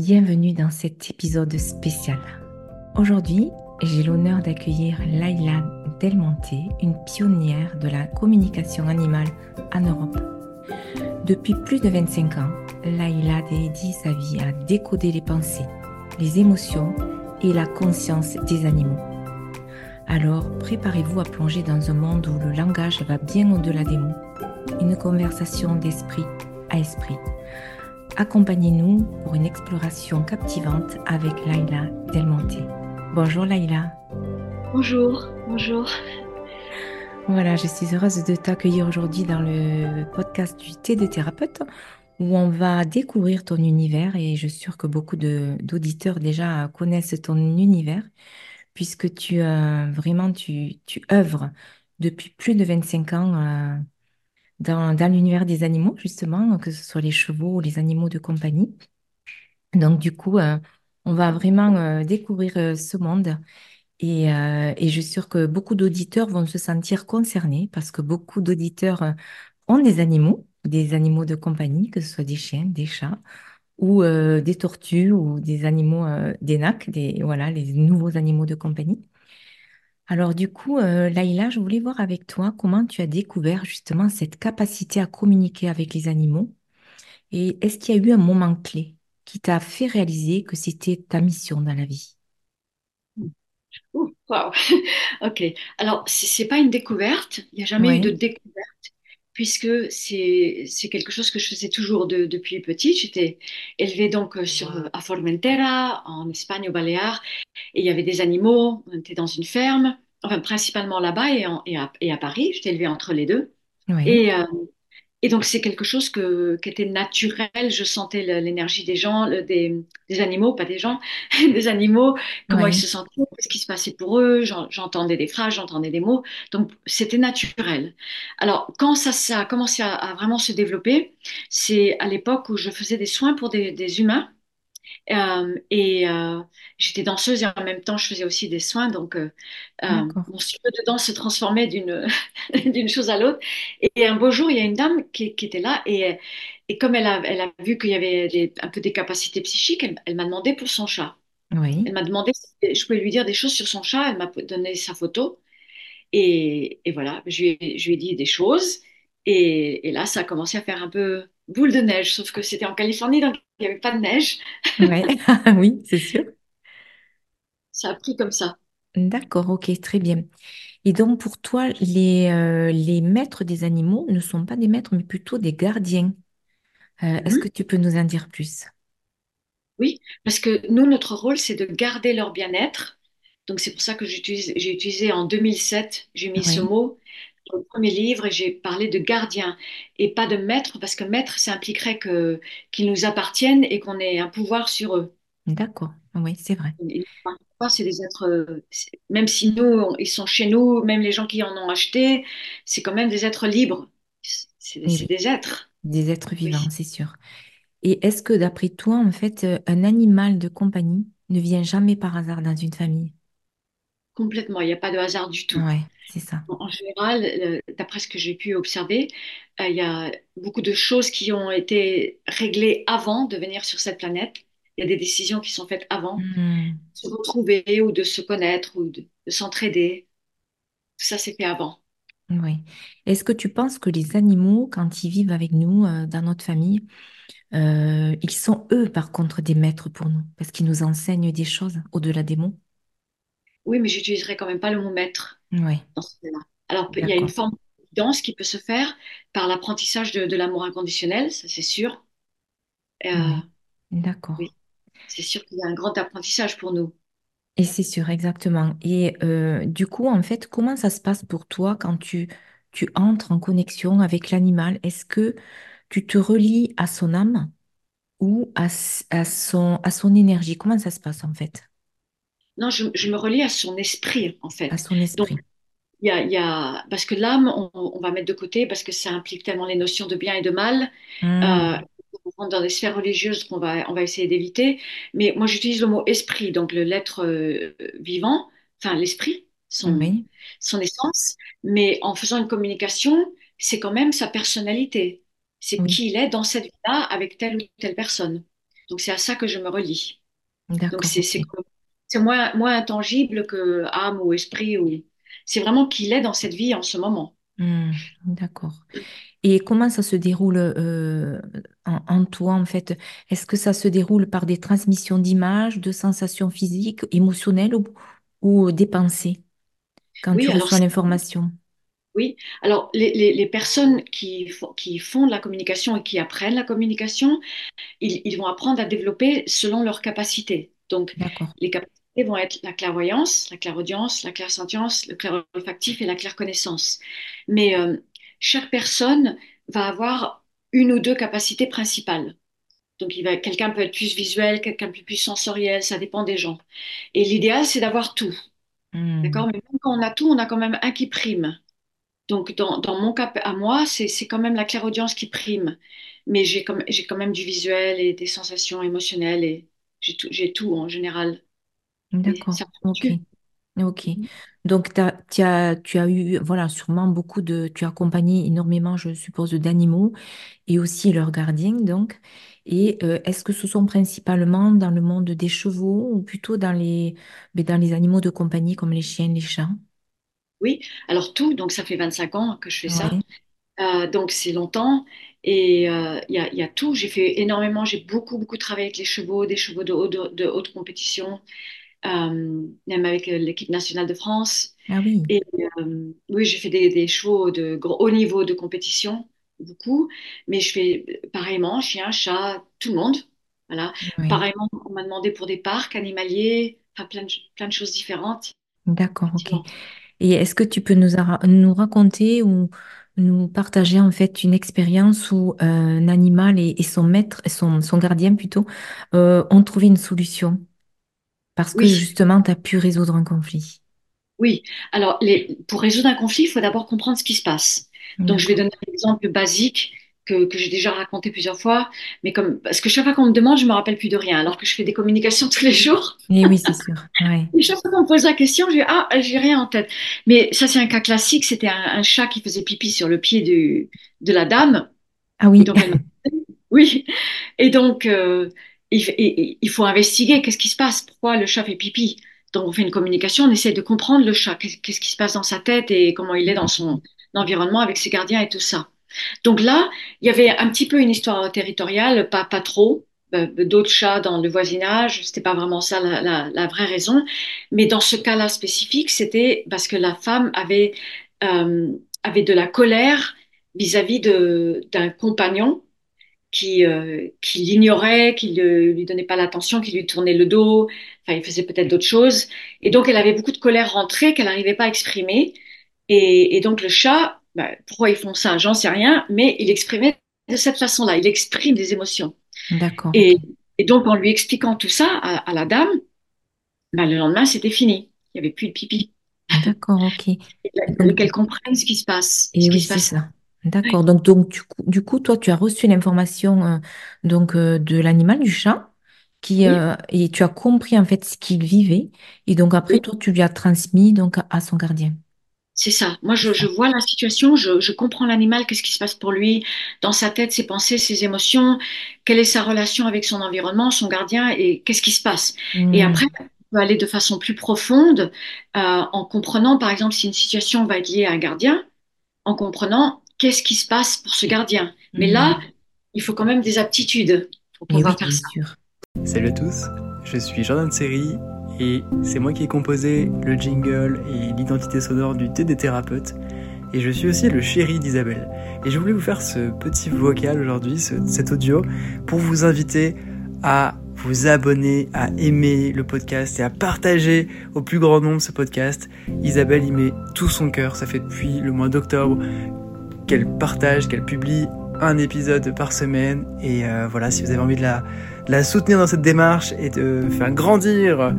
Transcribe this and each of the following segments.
bienvenue dans cet épisode spécial. Aujourd'hui, j'ai l'honneur d'accueillir Laila Delmonte, une pionnière de la communication animale en Europe. Depuis plus de 25 ans, Laila dédie sa vie à décoder les pensées, les émotions et la conscience des animaux. Alors, préparez-vous à plonger dans un monde où le langage va bien au-delà des mots. Une conversation d'esprit à esprit Accompagnez-nous pour une exploration captivante avec Laila Delmonte. Bonjour Laila. Bonjour, bonjour. Voilà, je suis heureuse de t'accueillir aujourd'hui dans le podcast du thé de thérapeute où on va découvrir ton univers et je suis sûre que beaucoup d'auditeurs déjà connaissent ton univers puisque tu euh, vraiment tu, tu œuvres depuis plus de 25 ans euh, dans, l'univers des animaux, justement, que ce soit les chevaux ou les animaux de compagnie. Donc, du coup, euh, on va vraiment euh, découvrir euh, ce monde. Et, je suis sûre que beaucoup d'auditeurs vont se sentir concernés parce que beaucoup d'auditeurs ont des animaux, des animaux de compagnie, que ce soit des chiens, des chats ou des tortues ou des animaux, des nacs, des, voilà, les nouveaux animaux de compagnie. Alors du coup, euh, Laïla, je voulais voir avec toi comment tu as découvert justement cette capacité à communiquer avec les animaux. Et est-ce qu'il y a eu un moment clé qui t'a fait réaliser que c'était ta mission dans la vie? Ouh, wow. ok. Alors, c'est pas une découverte. Il n'y a jamais eu de découverte puisque c'est quelque chose que je faisais toujours depuis petite. J'étais élevée donc euh, sur, à Formentera, en Espagne, au Baléares, et il y avait des animaux. On était dans une ferme, enfin principalement là-bas et, et, à, Paris. J'étais élevée entre les deux. Et, euh, et donc, c'est quelque chose que, qui était naturel. Je sentais l'énergie des gens, des, des, animaux, pas des gens, des animaux, comment ils se sentaient, ce qui se passait pour eux. J'entendais des phrases, j'entendais des mots. Donc, c'était naturel. Alors, quand ça, ça a commencé à, vraiment se développer, c'est à l'époque où je faisais des soins pour des, des humains. Euh, et euh, j'étais danseuse et en même temps je faisais aussi des soins, donc euh, mon style de danse se transformait d'une d'une chose à l'autre. Et, un beau jour, il y a une dame qui, qui était là et, et comme elle a, elle a vu qu'il y avait un peu des capacités psychiques, elle, elle m'a demandé pour son chat. Oui. Elle m'a demandé si je pouvais lui dire des choses sur son chat. Elle m'a donné sa photo et, et voilà, je lui, ai, je lui ai dit des choses. Et, et, là, ça a commencé à faire un peu boule de neige, sauf que c'était en Californie, donc il n'y avait pas de neige. oui, c'est sûr. Ça a pris comme ça. D'accord, ok, très bien. Et donc pour toi, les, euh, les maîtres des animaux ne sont pas des maîtres, mais plutôt des gardiens. Euh, est-ce mhm. que tu peux nous en dire plus? Oui, parce que nous, notre rôle, c'est de garder leur bien-être. Donc c'est pour ça que j'ai utilisé en 2007, j'ai mis ce mot dans le premier livre et j'ai parlé de gardien et pas de maître parce que maître, ça impliquerait que, qu'ils nous appartiennent et qu'on ait un pouvoir sur eux. D'accord, oui, c'est vrai. C'est des êtres, même si nous, ils sont chez nous, même les gens qui en ont acheté, c'est quand même des êtres libres. C'est des êtres. Des êtres vivants, c'est sûr. Et est-ce que d'après toi, en fait, un animal de compagnie ne vient jamais par hasard dans une famille? Complètement, il n'y a pas de hasard du tout. Ouais, c'est ça. En, général, d'après ce que j'ai pu observer, euh, il y a beaucoup de choses qui ont été réglées avant de venir sur cette planète. Il y a des décisions qui sont faites avant hmm. de se retrouver ou de se connaître ou de, s'entraider. Tout ça, c'est fait avant. Oui. Est-ce que tu penses que les animaux, quand ils vivent avec nous, euh, dans notre famille, euh, ils sont eux, par contre, des maîtres pour nous, parce qu'ils nous enseignent des choses au-delà des mots? Oui, mais j'utiliserai quand même pas le mot maître Oui. dans ce cas-là. Alors, il y a une forme de danse qui peut se faire par l'apprentissage de, l'amour inconditionnel, ça c'est sûr. Euh, D'accord. Oui, c'est sûr qu'il y a un grand apprentissage pour nous. Et c'est sûr, exactement. Et euh, du coup, en fait, comment ça se passe pour toi quand tu, tu entres en connexion avec l'animal? Est-ce que tu te relis à son âme ou à, à son, à son énergie? Comment ça se passe en fait? Non, je, me relie à son esprit, en fait. À son esprit. Donc, il y a, y a, parce que l'âme, on, va mettre de côté parce que ça implique tellement les notions de bien et de mal. Hmm. Euh, on rentre dans des sphères religieuses qu'on va, on va essayer d'éviter. Mais moi, j'utilise le mot esprit, donc l'être euh, vivant, enfin l'esprit, son, son essence. Mais en faisant une communication, c'est quand même sa personnalité. C'est qui il est dans cette vie-là avec telle ou telle personne. Donc c'est à ça que je me relie. Donc c'est ok. C'est moins, moins intangible que âme ou esprit. Ou... C'est vraiment qu'il est dans cette vie en ce moment. Hmm, d'accord. Et comment ça se déroule euh, en, en toi, en fait? Est-ce que ça se déroule par des transmissions d'images, de sensations physiques, émotionnelles ou, ou des pensées? Quand tu Oui, reçois l'information? Oui, alors les, les- les personnes qui, font- qui font de la communication et qui apprennent la communication, ils, ils vont apprendre à développer selon leurs capacités. Donc, D'accord. les capacités vont être la clairvoyance, la clairaudience, la clairsentience, le clair olfactif et la clairconnaissance. Mais euh, chaque personne va avoir une ou deux capacités principales. Donc, quelqu'un peut être plus visuel, quelqu'un plus sensoriel, ça dépend des gens. Et l'idéal, c'est d'avoir tout. D'accord? Hmm, Mais même quand on a tout, on a quand même un qui prime. Donc, dans, dans mon cas à moi, c'est quand même la clairaudience qui prime. Mais j'ai quand même du visuel et des sensations émotionnelles et j'ai tout, j'ai tout en général. D'accord, ça ok. fluctue. Ok. Donc, t'as- tu as, tu as eu, voilà, sûrement beaucoup de, tu as accompagné énormément, je suppose, d'animaux et aussi leurs gardiens, donc. Et euh, est-ce que ce sont principalement dans le monde des chevaux ou plutôt dans les, mais dans les animaux de compagnie comme les chiens, les chats? Oui, alors tout, donc ça fait 25 ans que je fais ça. Oui. Euh, donc c'est longtemps. Et euh, il y a, il y a tout. J'ai fait énormément, j'ai beaucoup, beaucoup travaillé avec les chevaux, des chevaux de, haut- de, de haute compétition, même avec euh, l'équipe nationale de France. Ah oui, Et euh, oui, j'ai fait des, des chevaux de gros- haut niveau de compétition, beaucoup, mais je fais pareillement, chien, chat, tout le monde. Voilà. oui. Pareillement, on m'a demandé pour des parcs animaliers, enfin plein de, plein de choses différentes, D'accord, ok. Et est-ce que tu peux nous, raconter ou nous partager en fait une expérience où euh, un animal et, et son maître, son, son gardien plutôt, euh, ont trouvé une solution? Parce que Oui, justement, tu as pu résoudre un conflit? oui. Alors, les, pour résoudre un conflit, il faut d'abord comprendre ce qui se passe. Donc, je vais donner un exemple basique que, que j'ai déjà raconté plusieurs fois, mais comme, parce que chaque fois qu'on me demande, je me rappelle plus de rien, alors que je fais des communications tous les jours. Et oui, c'est sûr. Ouais. Et chaque fois qu'on me pose la question, je dis, ah, j'ai rien en tête. Mais ça, c'est un cas classique. C'était un, un chat qui faisait pipi sur le pied du- de la dame. Ah oui, donc, elle oui. Et donc, euh, il, faut investiguer qu'est-ce qui se passe, pourquoi le chat fait pipi. Donc, on fait une communication, on essaie de comprendre le chat, qu'est- qu'est-ce qui se passe dans sa tête et comment il est dans son environnement avec ses gardiens et tout ça. Donc là, il y avait un petit peu une histoire territoriale, pas, pas trop, euh, d'autres chats dans le voisinage, c'était pas vraiment ça la, la- vraie raison. Mais dans ce cas-là spécifique, c'était parce que la femme avait, euh, avait de la colère vis-à-vis d'un compagnon qui, euh, qui l'ignorait, qui ne lui donnait pas l'attention, qui lui tournait le dos, enfin, il faisait peut-être d'autres choses. Et donc, elle avait beaucoup de colère rentrée qu'elle n'arrivait pas à exprimer. Et, et donc, le chat, bah, pourquoi ils font ça? J'en sais rien, mais il exprimait de cette façon-là. Il exprime des émotions. d'accord. Et, et donc, en lui expliquant tout ça à, à la dame, bah, le lendemain, c'était fini. Il n'y avait plus de pipi. D'accord, ok. Qu'elle comprenne ce qui se passe, ce et qui oui, se c'est passe. ça. D'accord. Donc, donc du coup, du coup, toi, tu as reçu l'information euh, donc euh, de l'animal, du chat, qui Oui, euh, et tu as compris en fait ce qu'il vivait. Et donc après, oui. toi, tu lui as transmis donc à son gardien. C'est ça. Moi, C'est je, je ça. vois la situation, je, je comprends l'animal, qu'est-ce qui se passe pour lui, dans sa tête, ses pensées, ses émotions, quelle est sa relation avec son environnement, son gardien, et qu'est-ce qui se passe? Et après, Hmm. on peut aller de façon plus profonde, euh, en comprenant, par exemple, si une situation va être liée à un gardien, en comprenant qu'est-ce qui se passe pour ce gardien? Mais là, Hmm. il faut quand même des aptitudes pour oui, pouvoir faire bien ça. sûr. Salut à tous, je suis Jordan Seri et c'est moi qui ai composé le jingle et l'identité sonore du thé des thérapeutes et je suis aussi le chéri d'Isabelle. Et je voulais vous faire ce petit vocal aujourd'hui, ce- cet audio, pour vous inviter à vous abonner, à aimer le podcast et à partager au plus grand nombre ce podcast. Isabelle y met tout son cœur, ça fait depuis le mois d'octobre qu'elle partage, qu'elle publie un épisode par semaine. Et euh, voilà, si vous avez envie de la, de la soutenir dans cette démarche et de faire grandir,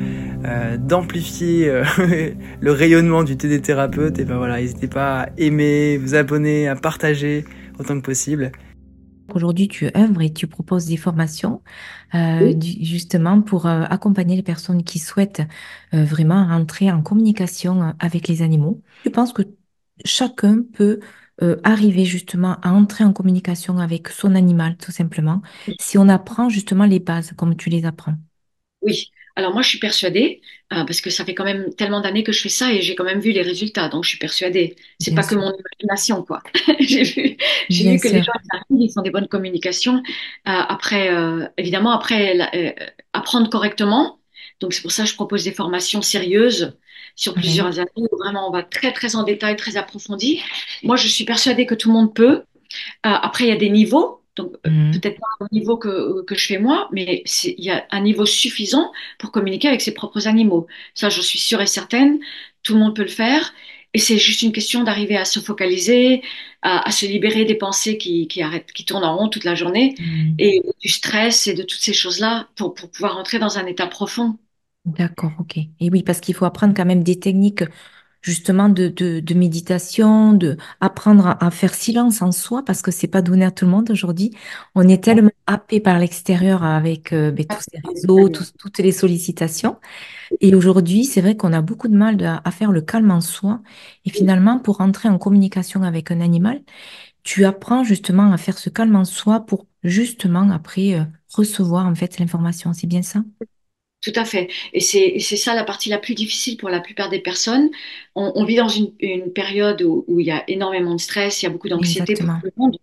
euh, d'amplifier euh, le rayonnement du TD thérapeute, et ben voilà, n'hésitez pas à aimer, vous abonner, à partager autant que possible. Aujourd'hui, tu œuvres et tu proposes des formations euh, Oui, du- justement pour euh, accompagner les personnes qui souhaitent euh, vraiment rentrer en communication avec les animaux. Je pense que chacun peut euh, arriver justement à entrer en communication avec son animal, tout simplement, si on apprend justement les bases comme tu les apprends. Oui, alors moi je suis persuadée, euh, parce que ça fait quand même tellement d'années que je fais ça et j'ai quand même vu les résultats, donc je suis persuadée. C'est pas que mon imagination, quoi. J'ai vu, vu que les gens ils font des bonnes communications. Euh, après, évidemment, après la- apprendre correctement. Donc c'est pour ça que je propose des formations sérieuses sur plusieurs années où vraiment on va très très en détail, très approfondi. Moi je suis persuadée que tout le monde peut. Euh, après, il y a des niveaux, donc euh, Mhm. peut-être pas au niveau que, que je fais moi, mais il y a un niveau suffisant pour communiquer avec ses propres animaux. Ça, je suis sûre et certaine, tout le monde peut le faire. Et c'est juste une question d'arriver à se focaliser, à, à se libérer des pensées qui, qui arrêtent, qui tournent en rond toute la journée, Mhm. et du stress et de toutes ces choses-là pour, pour pouvoir entrer dans un état profond. D'accord, ok. Et oui, parce qu'il faut apprendre quand même des techniques justement de, de, de méditation, de apprendre à, à faire silence en soi, parce que c'est pas donné à tout le monde aujourd'hui. On est tellement happé par l'extérieur avec euh, ben, tous ces réseaux, tous- toutes les sollicitations. Et aujourd'hui, c'est vrai qu'on a beaucoup de mal de- à faire le calme en soi. Et finalement, pour entrer en communication avec un animal, tu apprends justement à faire ce calme en soi pour justement après euh, recevoir en fait l'information. C'est bien ça? Tout à fait. Et c'est ça la partie la plus difficile pour la plupart des personnes. On, on vit dans une, une période où, où il y a énormément de stress, il y a beaucoup d'anxiété pour tout le monde.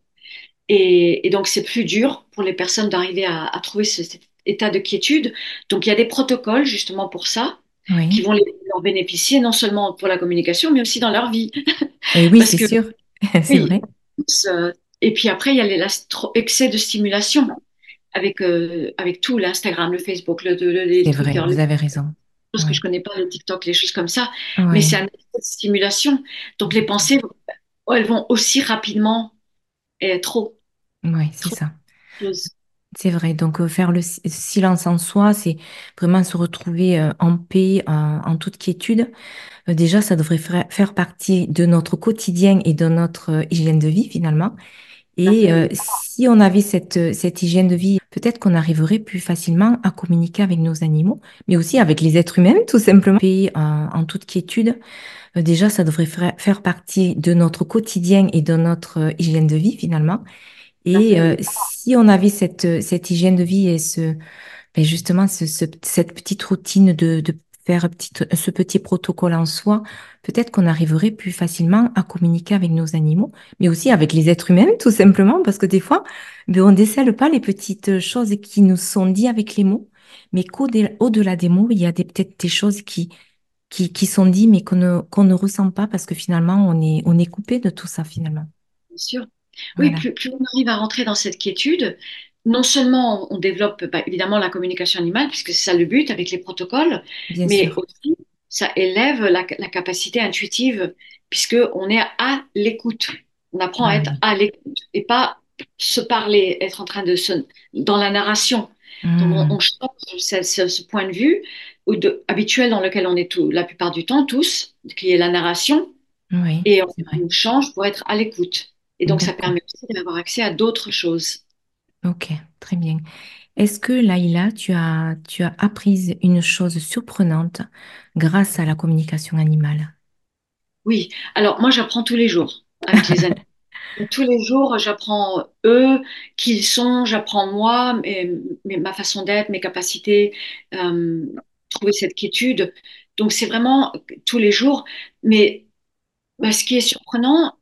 Et, et donc, c'est plus dur pour les personnes d'arriver à, à trouver ce- cet état de quiétude. Donc, il y a des protocoles justement pour ça qui vont les, leur bénéficier non seulement pour la communication, mais aussi dans leur vie. Et oui, c'est sûr. C'est oui, vrai. euh, et puis après, il y a l'excès de stimulation avec, euh, avec tout, l'Instagram, le Facebook, le, le, les C'est vrai. Twitter, Vous avez raison. choses que je connais pas, le TikTok, les choses comme ça, mais c'est Oui. un effet de stimulation. Donc les pensées, oh, elles vont aussi rapidement et trop, Oui, c'est ça. choses. C'est vrai. Donc, euh, faire le si- silence en soi, c'est vraiment se retrouver euh, en paix, en, en toute quiétude. Déjà, ça devrait faire, partie de notre quotidien et de notre hygiène de vie, finalement. Et euh, si on avait cette, euh, cette hygiène de vie, peut-être qu'on arriverait plus facilement à communiquer avec nos animaux, mais aussi avec les êtres humains, tout simplement. Paix, en, en toute quiétude. Euh, déjà, ça devrait faire, partie de notre quotidien et de notre euh, hygiène de vie, finalement. Et fait, euh, si on avait cette, euh, cette hygiène de vie et ce, ben justement ce, ce- cette petite routine de, de faire ce petit protocole en soi, peut-être qu'on arriverait plus facilement à communiquer avec nos animaux, mais aussi avec les êtres humains, tout simplement, parce que des fois, ben, on ne décèle pas les petites choses qui nous sont dites avec les mots, mais qu'au-delà des mots, il y a peut-être des choses qui, qui, qui sont dites, mais qu'on ne, qu'on ne ressent pas, parce que finalement, on est, on est coupé de tout ça, finalement. Bien sûr. Oui, Voilà, plus, plus on arrive à rentrer dans cette quiétude, non seulement on, on développe bah, évidemment la communication animale, puisque c'est ça le but avec les protocoles, bien mais sûr. aussi ça élève la, la capacité intuitive, puisque on est à l'écoute. On apprend à être oui. à l'écoute et pas se parler, être en train de se, dans la narration. Donc on, on Hmm. change ce, ce- ce point de vue ou de, habituel dans lequel on est tout, la plupart du temps tous, qui est la narration Oui, et vrai. on change pour être à l'écoute. Et donc, ça permet aussi d'avoir accès à d'autres choses. Ok, très bien. Est-ce que Laïla, tu as, tu as appris une chose surprenante grâce à la communication animale? Oui, alors moi, j'apprends tous les jours avec les animaux. Tous les jours, j'apprends eux, qui ils sont, j'apprends moi, mes- mes- ma façon d'être, mes capacités, euh, trouver cette quiétude. Donc, c'est vraiment tous les jours. Mais bah, ce qui est surprenant,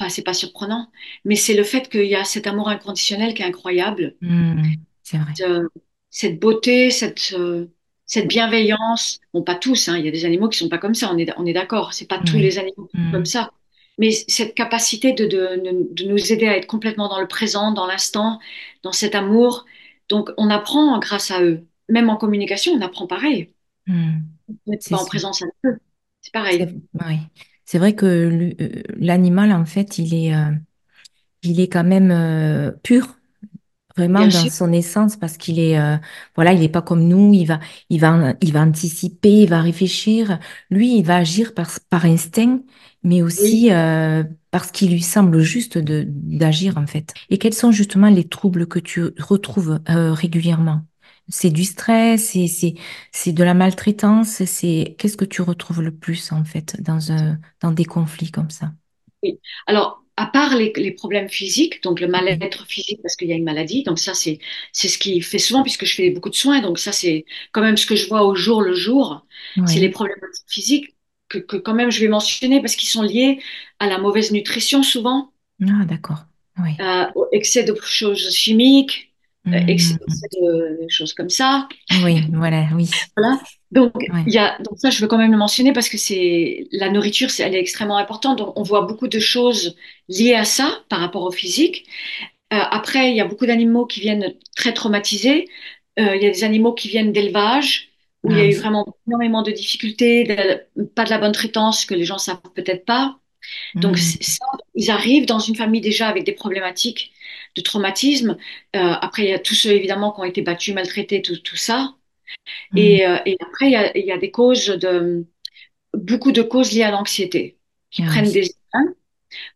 enfin, c'est pas surprenant, mais c'est le fait qu'il y a cet amour inconditionnel qui est incroyable. Hmm, c'est vrai. euh, cette beauté, cette, euh, cette bienveillance. Bon, pas tous, hein, il y a des animaux qui sont pas comme ça, on est, on est d'accord, c'est pas tous les animaux qui sont comme Hmm, ça. Mais cette capacité de, de, de nous aider à être complètement dans le présent, dans l'instant, dans cet amour. Donc, on apprend grâce à eux. Même en communication, on apprend pareil. hmm, On n'est pas en sûr. présence avec eux. C'est C'est pareil. oui. C'est vrai que euh, l'animal, en fait, il est, euh, il est quand même euh, pur. vraiment Bien dans sûr. son essence parce qu'il est euh, voilà il est pas comme nous il va il va il va anticiper il va réfléchir lui il va agir par par instinct mais aussi euh, parce qu'il lui semble juste de d'agir en fait et quels sont justement les troubles que tu retrouves euh, régulièrement? C'est du stress c'est de la maltraitance c'est qu'est-ce que tu retrouves le plus en fait dans un dans des conflits comme ça? Oui. Alors, à part les, les, problèmes physiques, donc le mal-être physique parce qu'il y a une maladie, donc ça c'est c'est ce qui fait souvent puisque je fais beaucoup de soins, donc ça c'est quand même ce que je vois au jour le jour, c'est les problèmes physiques que, que, quand même je vais mentionner parce qu'ils sont liés à la mauvaise nutrition souvent. Ah d'accord. Oui. Euh, au excès de choses chimiques, mmh. excès, de, choses comme ça. Oui, voilà, oui. Voilà. Donc, il y a, donc ça, je veux quand même le mentionner parce que c'est la nourriture, elle est extrêmement importante. Donc, on voit beaucoup de choses liées à ça par rapport au physique. Euh, après, il y a beaucoup d'animaux qui viennent très traumatisés. Euh, il y a des animaux qui viennent d'élevage où il y a eu ah. vraiment énormément de difficultés, pas de la bonne traitance que les gens savent peut-être pas. Donc, mmh. ça, ils arrivent dans une famille déjà avec des problématiques de traumatisme. Euh, après, il y a tous ceux évidemment qui ont été battus, maltraités, tout, tout ça. Mm. Et, euh, et, après, il y, a, il y, a, des causes de beaucoup de causes liées à l'anxiété qui prennent des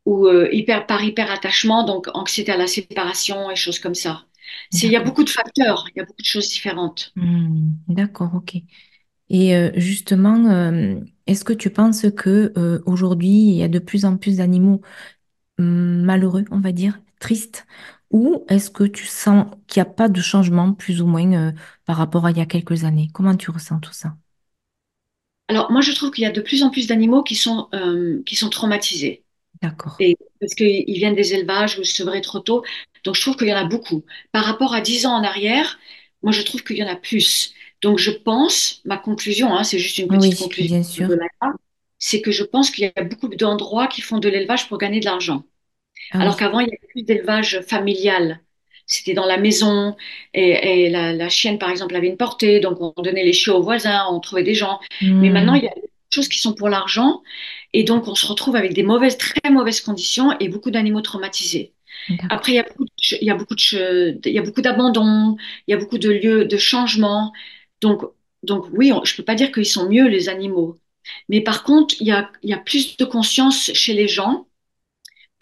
ou euh, hyper par hyper attachement, donc anxiété à la séparation et choses comme ça. Il y a beaucoup de facteurs, il y a beaucoup de choses différentes. Mm. D'accord, ok. Et euh, justement, euh, est-ce que tu penses que aujourd'hui il y a de plus en plus d'animaux mm, malheureux, on va dire, tristes, ou est-ce que tu sens qu'il n'y a pas de changement, plus ou moins, euh, par rapport à il y a quelques années? Comment tu ressens tout ça? Alors, moi, je trouve qu'il y a de plus en plus d'animaux qui sont, euh, qui sont traumatisés. D'accord. Parce qu'ils viennent des élevages ou sevrés trop tôt. Donc, je trouve qu'il y en a beaucoup. Par rapport à dix ans en arrière, moi, je trouve qu'il y en a plus. Donc, je pense, ma conclusion, hein, c'est juste une petite Oui, conclusion bien sûr. c'est que je pense qu'il y a beaucoup d'endroits qui font de l'élevage pour gagner de l'argent. Ah Alors qu'avant, il y avait plus d'élevage familial. C'était dans la maison et, et la, la, chienne, par exemple, avait une portée, donc on donnait les chiots aux voisins, on trouvait des gens. Mais maintenant, Hmm, il y a des choses qui sont pour l'argent et donc on se retrouve avec des mauvaises, très mauvaises conditions et beaucoup d'animaux traumatisés. Après, il y a beaucoup de, il y a beaucoup de, il y a beaucoup d'abandon, il y a beaucoup de lieux de changement. Donc, donc oui, on, je peux pas dire qu'ils sont mieux les animaux, mais par contre, il y a, il y a plus de conscience chez les gens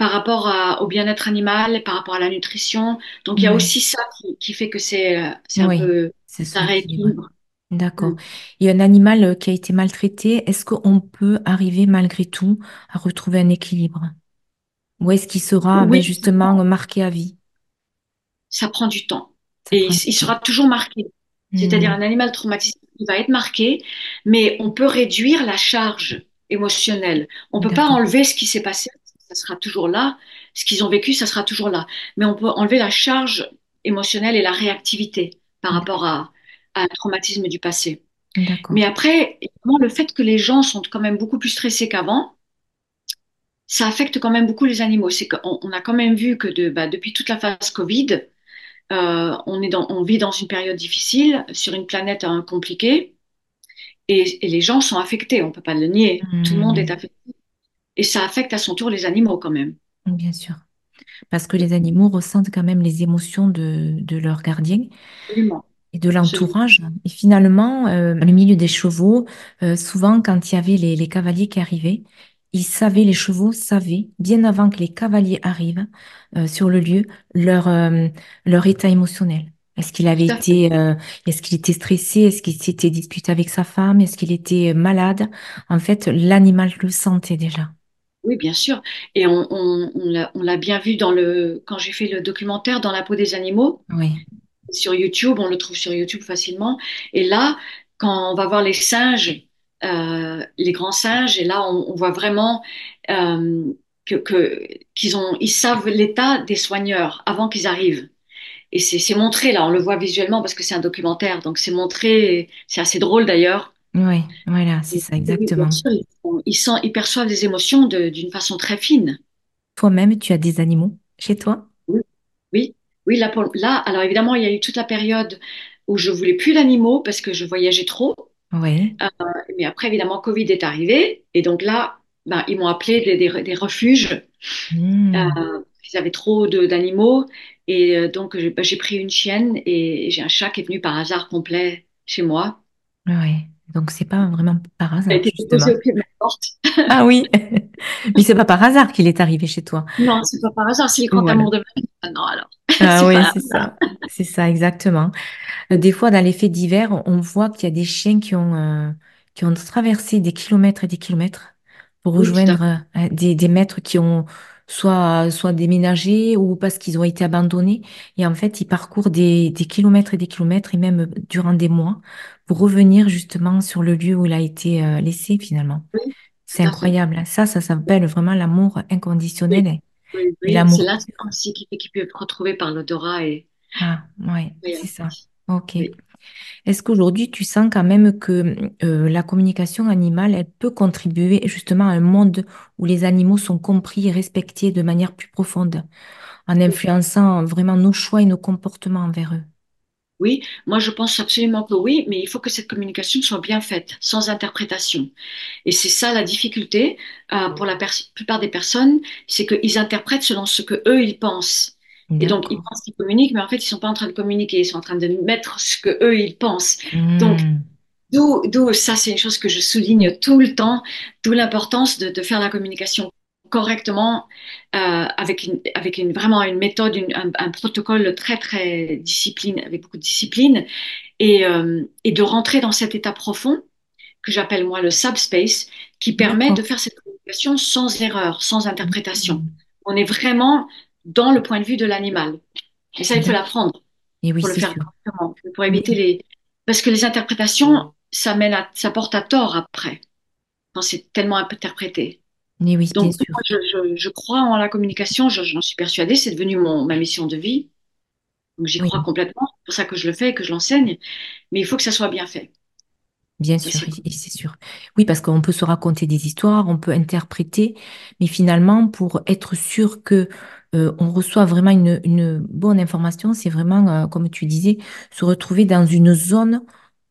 par rapport à- au bien-être animal, par rapport à la nutrition. Donc, il y a Oui, aussi ça qui, qui fait que c'est un oui, peu, ça ça équilibre. rééquilibre. Mm. D'accord. Et un animal euh, qui a été maltraité, est-ce qu'on peut arriver malgré tout à retrouver un équilibre? Ou est-ce qu'il sera ben, justement marqué à vie? ça prend du temps. Ça Et il, il sera toujours marqué. C'est-à-dire Hmm, un animal traumatisé, il va être marqué, mais on peut réduire la charge émotionnelle. On peut pas d'accord, enlever ce qui s'est passé, ça sera toujours là. Ce qu'ils ont vécu, ça sera toujours là. Mais on peut enlever la charge émotionnelle et la réactivité par rapport à, à un traumatisme du passé. Mais après, le fait que les gens sont quand même beaucoup plus stressés qu'avant, ça affecte quand même beaucoup les animaux. C'est qu'on on a quand même vu que de, bah, depuis toute la phase Covid, euh, on est dans, on vit dans une période difficile, sur une planète hein, compliquée, et, et les gens sont affectés, on peut pas le nier. Tout le monde est Hmm, affecté. Et ça affecte à son tour les animaux quand même. bien sûr. Parce que les animaux ressentent quand même les émotions de, de leurs gardiens. Absolument. et de l'entourage. Et finalement, euh, le milieu des chevaux, euh, souvent quand il y avait les, les cavaliers qui arrivaient, ils savaient, les chevaux savaient, bien avant que les cavaliers arrivent euh, sur le lieu, leur, euh, leur état émotionnel. Est-ce qu'il avait été, euh, est-ce qu'il était stressé? Est-ce qu'il s'était disputé avec sa femme? Est-ce qu'il était malade? En fait, l'animal le sentait déjà. Oui, bien sûr. Et on, on, on l'a bien vu dans le, quand j'ai fait le documentaire Dans la peau des animaux. Oui, sur YouTube, on le trouve sur YouTube facilement. Et là, quand on va voir les singes, euh, les grands singes, et là, on, on voit vraiment euh, que, qu'ils ont, ils savent l'état des soigneurs avant qu'ils arrivent. Et c'est montré, là, on le voit visuellement parce que c'est un documentaire, donc c'est montré, c'est assez drôle d'ailleurs. Oui, voilà, c'est ça, oui, exactement. ils, sont- ils, sont- ils perçoivent les émotions d'une façon très fine. Toi-même, tu as des animaux chez toi? Oui, oui, oui, là, pour- là, alors évidemment, il y a eu toute la période où je voulais plus d'animaux parce que je voyageais trop. Oui. Euh, mais après, évidemment, Covid est arrivé. Et donc là, ben, ils m'ont appelé des, des- des refuges. Hmm. Euh, ils avaient trop d'animaux. Et euh, donc, ben, j'ai pris une chienne et j'ai un chat qui est venu par hasard complet chez moi. Ouais, donc c'est pas vraiment par hasard. Ah oui, mais c'est pas par hasard qu'il est arrivé chez toi. Non, c'est pas par hasard, c'est le grand Voilà. amour de ma vie. Ah non, alors, Ah oui, c'est ça. C'est ça, exactement. Des fois, dans les faits divers, on voit qu'il y a des chiens qui ont, euh, qui ont traversé des kilomètres et des kilomètres pour rejoindre euh, des, des maîtres qui ont soit, soit déménagés ou parce qu'ils ont été abandonnés. Et en fait, ils parcourent des, des kilomètres et des kilomètres et même durant des mois pour revenir justement sur le lieu où il a été euh, laissé finalement. Oui, C'est fait. incroyable. Ça, ça s'appelle vraiment l'amour Oui, inconditionnel oui, et oui. C'est là aussi qui qu'ils peuvent retrouver par l'odorat et Ah, ouais, oui, c'est ça. Ok. oui. Est-ce qu'aujourd'hui, tu sens quand même que euh, la communication animale, elle peut contribuer justement à un monde où les animaux sont compris et respectés de manière plus profonde, en influençant vraiment nos choix et nos comportements envers eux? Oui, moi je pense absolument que oui, mais il faut que cette communication soit bien faite, sans interprétation. Et c'est ça la difficulté euh, pour la plupart des personnes, c'est qu'ils interprètent selon ce que eux ils pensent. Et donc ils pensent qu'ils communiquent, mais en fait ils sont pas en train de communiquer, ils sont en train de mettre ce que eux ils pensent. Donc Hmm, d'où, d'où ça c'est une chose que je souligne tout le temps, d'où l'importance de, de faire la communication correctement, euh, avec une, avec une, vraiment une méthode, une- un, un protocole très très discipline, avec beaucoup de discipline, et, euh, et de rentrer dans cet état profond que j'appelle moi le subspace, qui permet de faire cette communication sans erreur, sans interprétation. Hmm, On est vraiment dans le point de vue de l'animal. Et ça, il faut l'apprendre oui, pour le faire correctement, pour éviter les... Parce que les interprétations, ça mène à, ça porte à tort après, quand c'est tellement interprété. oui, Donc, moi, je, je- je crois en la communication, je- j'en suis persuadée, c'est devenu mon, ma mission de vie. Donc, j'y Oui. crois complètement, c'est pour ça que je le fais et que je l'enseigne, mais il faut que ça soit bien fait. Bien sûr, c'est sûr. Oui, parce qu'on peut se raconter des histoires, on peut interpréter, mais finalement, pour être sûr que euh, on reçoit vraiment une, une bonne information, c'est vraiment, euh, comme tu disais, se retrouver dans une zone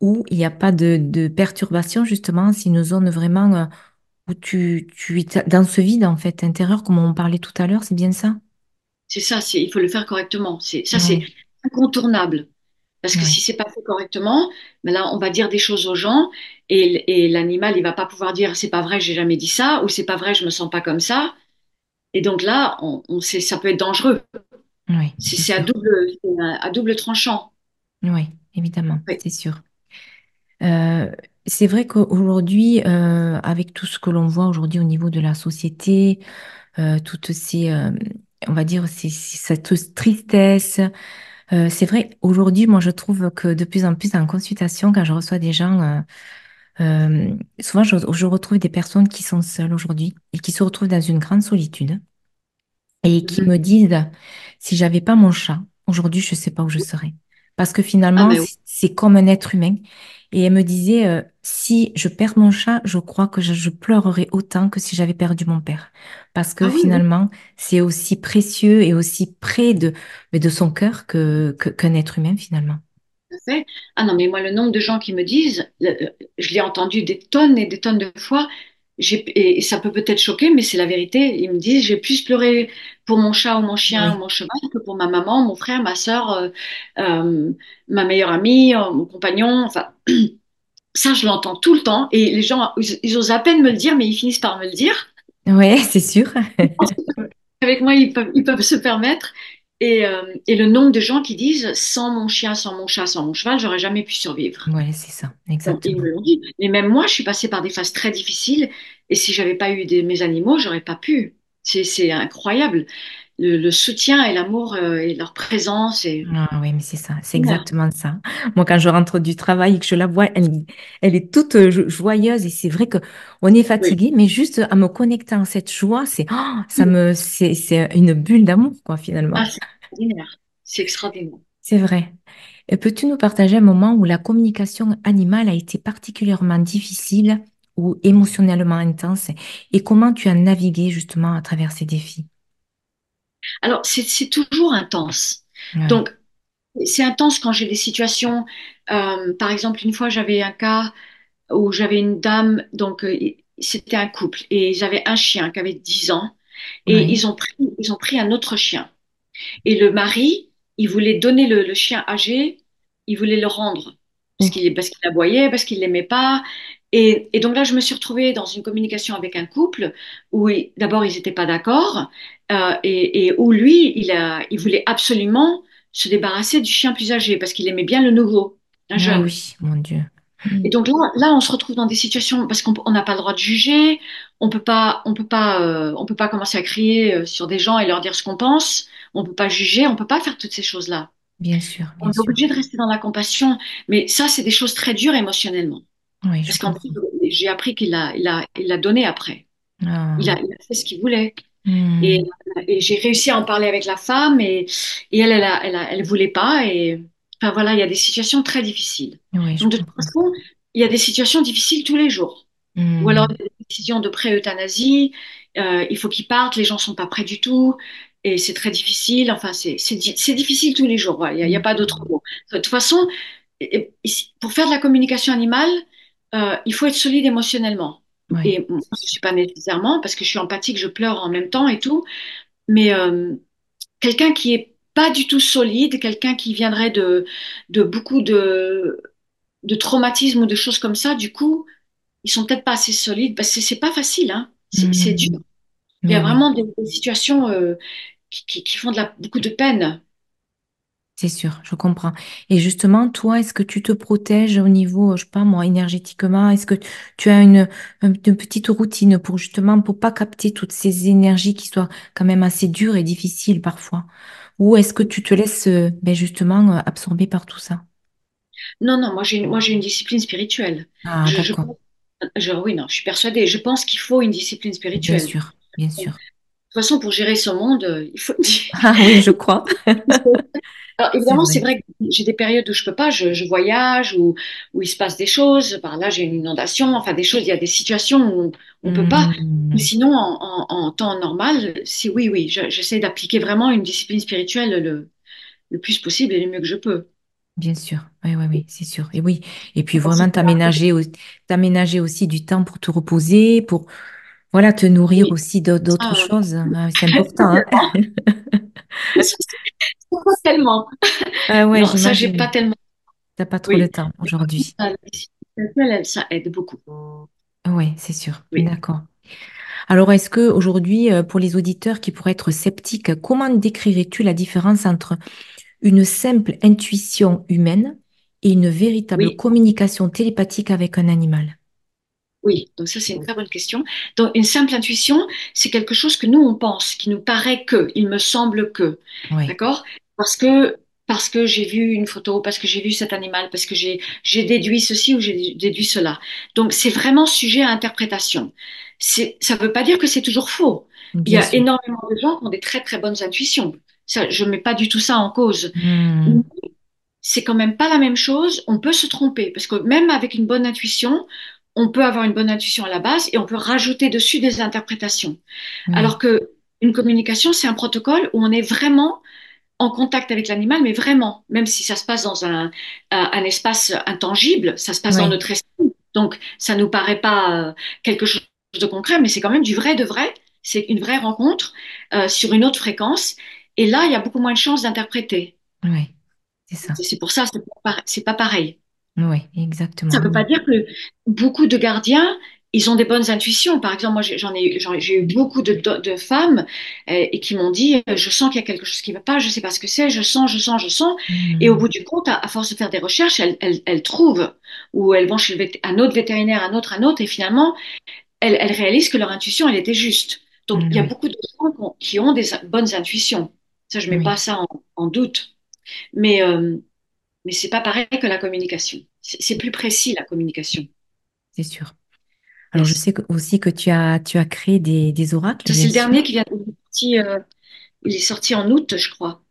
où il n'y a pas de, de perturbation, justement. C'est une zone vraiment euh, où tu, tu es dans ce vide, en fait, intérieur, comme on parlait tout à l'heure, c'est bien ça? C'est ça, c'est, il faut le faire correctement. C'est, ça, c'est incontournable. Parce que si oui, c'est pas fait correctement, ben là, on va dire des choses aux gens et, et l'animal, il va pas pouvoir dire c'est pas vrai, j'ai jamais dit ça, ou c'est pas vrai, je me sens pas comme ça. Et donc là, on, on sait, ça peut être dangereux. oui, C'est à double, c'est à, à double tranchant. Oui, évidemment, Oui. c'est sûr. Euh, c'est vrai qu'aujourd'hui, euh, avec tout ce que l'on voit aujourd'hui au niveau de la société, euh, toutes ces, euh, on va dire, ces- cette tristesse, c'est vrai, aujourd'hui, moi, je trouve que de plus en plus en consultation, quand je reçois des gens, euh, souvent, je, je retrouve des personnes qui sont seules aujourd'hui et qui se retrouvent dans une grande solitude et qui Mhm. me disent, si j'avais pas mon chat, aujourd'hui, je sais pas où je serais. Parce que Ah finalement, oui. c'est comme un être humain. Et elle me disait, euh, si je perds mon chat, je crois que je, je pleurerais autant que si j'avais perdu mon père. Parce que Ah oui, finalement, c'est aussi précieux et aussi près de, mais de son cœur que, que- qu'un être humain, finalement. Ah non, mais moi, le nombre de gens qui me disent, le- je l'ai entendu des tonnes et des tonnes de fois, et ça peut peut-être choquer, mais c'est la vérité. Ils me disent, j'ai plus pleuré pour mon chat ou mon chien ou mon cheval que pour ma maman, mon frère, ma sœur, euh, euh, ma meilleure amie, euh, mon compagnon. Enfin, ça, je l'entends tout le temps. Et les gens, ils, ils osent à peine me le dire, mais ils finissent par me le dire. ouais, c'est sûr. Avec moi, ils peuvent, ils peuvent se permettre. Et, euh, et le nombre de gens qui disent, sans mon chien, sans mon chat, sans mon cheval, j'aurais jamais pu survivre. Ouais, c'est ça, Donc, ils exactement. me l'ont dit. Mais même moi, je suis passée par des phases très difficiles. Et si j'avais pas eu des- mes animaux, j'aurais pas pu. C'est, c'est incroyable. Le, le soutien et l'amour euh, et leur présence. Et... Ah oui, mais c'est ça, c'est exactement ça. Moi, quand je rentre du travail et que je la vois, elle, elle est toute euh, jo- joyeuse et c'est vrai que on est Oui. fatigué, mais juste en me connectant à cette joie, c'est oh, ça me c'est c'est une bulle d'amour quoi Ah, finalement. c'est extraordinaire. C'est extraordinaire. C'est vrai. Et peux-tu nous partager un moment où la communication animale a été particulièrement difficile ou émotionnellement intense et comment tu as navigué justement à travers ces défis? Alors, c'est toujours intense. Ouais, Donc, c'est intense quand j'ai des situations. euh, par exemple, une fois, j'avais un cas où j'avais une dame, donc euh, c'était un couple, et ils avaient un chien qui avait 10 ans, et ouais, ils ont pris, ils ont pris un autre chien. Et le mari, il voulait donner le, le chien âgé, il voulait le rendre, parce Oh, qu'il parce qu'il aboyait, parce qu'il l'aimait pas. Et, et donc là, je me suis retrouvée dans une communication avec un couple où d'abord, ils n'étaient pas d'accord, euh, et, et où lui, il a, il voulait absolument se débarrasser du chien plus âgé, parce qu'il aimait bien le nouveau, un ah jeune. oui, mon Dieu. Et donc là, là, on se retrouve dans des situations parce qu'on n'a pas le droit de juger, on peut pas, on peut pas, euh, on peut pas commencer à crier euh, sur des gens et leur dire ce qu'on pense, on peut pas juger, on peut pas faire toutes ces choses-là. Bien sûr, On est obligé de rester dans la compassion, mais ça, c'est des choses très dures émotionnellement. Oui, Parce qu'en plus, j'ai appris qu'il a, il a, il l'a donné après. Il Ah. a, il a fait ce qu'il voulait. Et, Hmm. et j'ai réussi à en parler avec la femme et, et elle, elle, a, elle, a- elle voulait pas. Et enfin voilà, il y a des situations très difficiles. Oui, Donc de toute façon, il y a des situations difficiles tous les jours. Ou alors Hmm. il y a des décisions de pré-euthanasie, euh, il faut qu'ils partent, les gens sont pas prêts du tout. Et c'est très difficile. Enfin, c'est c'est di- c'est difficile tous les jours. Il n'y a, a pas d'autre Hmm. mot. De toute façon, pour faire de la communication animale, euh, il faut être solide émotionnellement. Oui, Et moi, je sûr. suis pas nécessairement parce que je suis empathique, je pleure en même temps et tout. Mais euh, quelqu'un qui est pas du tout solide, quelqu'un qui viendrait de, de beaucoup de, de traumatismes ou de choses comme ça, du coup, ils sont peut-être pas assez solides. Parce que c'est pas facile, hein. C'est c'est dur. Il y a oui. vraiment des, des situations euh, qui, qui, qui font de la, beaucoup de peine. C'est sûr, je comprends. Et justement, toi, est-ce que tu te protèges au niveau, je sais pas moi, énergétiquement? Est-ce que tu as une, une petite routine pour justement, pour pas capter toutes ces énergies qui soient quand même assez dures et difficiles parfois? Ou est-ce que tu te laisses, euh, ben justement, euh, absorber par tout ça? Non, non, moi j'ai une, moi j'ai une discipline spirituelle. Ah, Je, je, d'accord. pense- je- oui, non, je suis persuadée. Je pense qu'il faut une discipline Bien spirituelle. sûr, bien sûr. Toute façon, pour gérer ce monde, euh, il faut. Ah oui, je crois. Alors, évidemment, c'est vrai. vrai que j'ai des périodes où je peux pas, je, je voyage, où, où il se passe des choses. Par là, j'ai une inondation, enfin des choses, il y a des situations où on peut pas. Mais Hmm, sinon, en, en- en temps normal, c'est oui, oui, je- j'essaie d'appliquer vraiment une discipline spirituelle le, le plus possible et le mieux que je peux. bien sûr. Oui, oui, oui, c'est sûr. Et oui. Et puis vraiment t'aménager aussi du temps pour te reposer, pour Voilà, te nourrir Oui, aussi d'au- d'autres ça, choses, hein, c'est important, hein. pas tellement. Ah ouais, Non, ça, j'ai pas tellement. T'as pas trop le Oui. temps par contre, aujourd'hui. ça aide beaucoup. Oui, c'est sûr. Oui, D'accord. Alors, est-ce que aujourd'hui, euh, pour les auditeurs qui pourraient être sceptiques, comment décrirais-tu la différence entre une simple intuition humaine et une véritable oui. communication télépathique avec un animal? Oui, donc ça c'est une très bonne question. Donc une simple intuition, c'est quelque chose que nous on pense, qui nous paraît que, il me semble que, Oui, d'accord? Parce que parce que j'ai vu une photo, parce que j'ai vu cet animal, parce que j'ai j'ai déduit ceci ou j'ai déduit cela. Donc c'est vraiment sujet à interprétation. C'est ça veut pas dire que c'est toujours faux. Il y a sûr. énormément de gens qui ont des très très bonnes intuitions. Ça, je mets pas du tout ça en cause. Hmm, C'est quand même pas la même chose. On peut se tromper parce que même avec une bonne intuition, on peut avoir une bonne intuition à la base et on peut rajouter dessus des interprétations. Alors oui, que une communication, c'est un protocole où on est vraiment en contact avec l'animal, mais vraiment, même si ça se passe dans un, un, un espace intangible, ça se passe dans notre esprit. Donc, ça nous paraît pas euh, quelque chose de concret, mais c'est quand même du vrai de vrai. C'est une vraie rencontre euh, sur une autre fréquence. Et là, il y a beaucoup moins de chances d'interpréter. oui, c'est ça. C'est pour ça, c'est pas, c'est pas pareil. Oui, Ça exactement. ne veut pas dire que beaucoup de gardiens, ils ont des bonnes intuitions. Par exemple, moi, j'ai- j'en ai, j'ai eu beaucoup de, femmes euh, et qui m'ont dit, euh, je sens qu'il y a quelque chose qui ne va pas, je ne sais pas ce que c'est, je sens, je sens, je sens. Et au Hmm, bout du compte, à, à force de faire des recherches, elles, elles, elles trouvent ou elles vont chez le un autre vétérinaire, un autre, un autre, et finalement, elles, elles réalisent que leur intuition, elle était juste. Donc, il y a oui, beaucoup de gens qui ont, qui ont des bonnes intuitions. Ça, je ne mets pas ça en, en doute. Mais, euh, mais c'est pas pareil que la communication. C'est plus précis, la communication. c'est sûr. Alors, je sais aussi que tu as, tu as créé des, des oracles, c'est le dernier qui vient il est sorti, euh, il est sorti en août, je crois.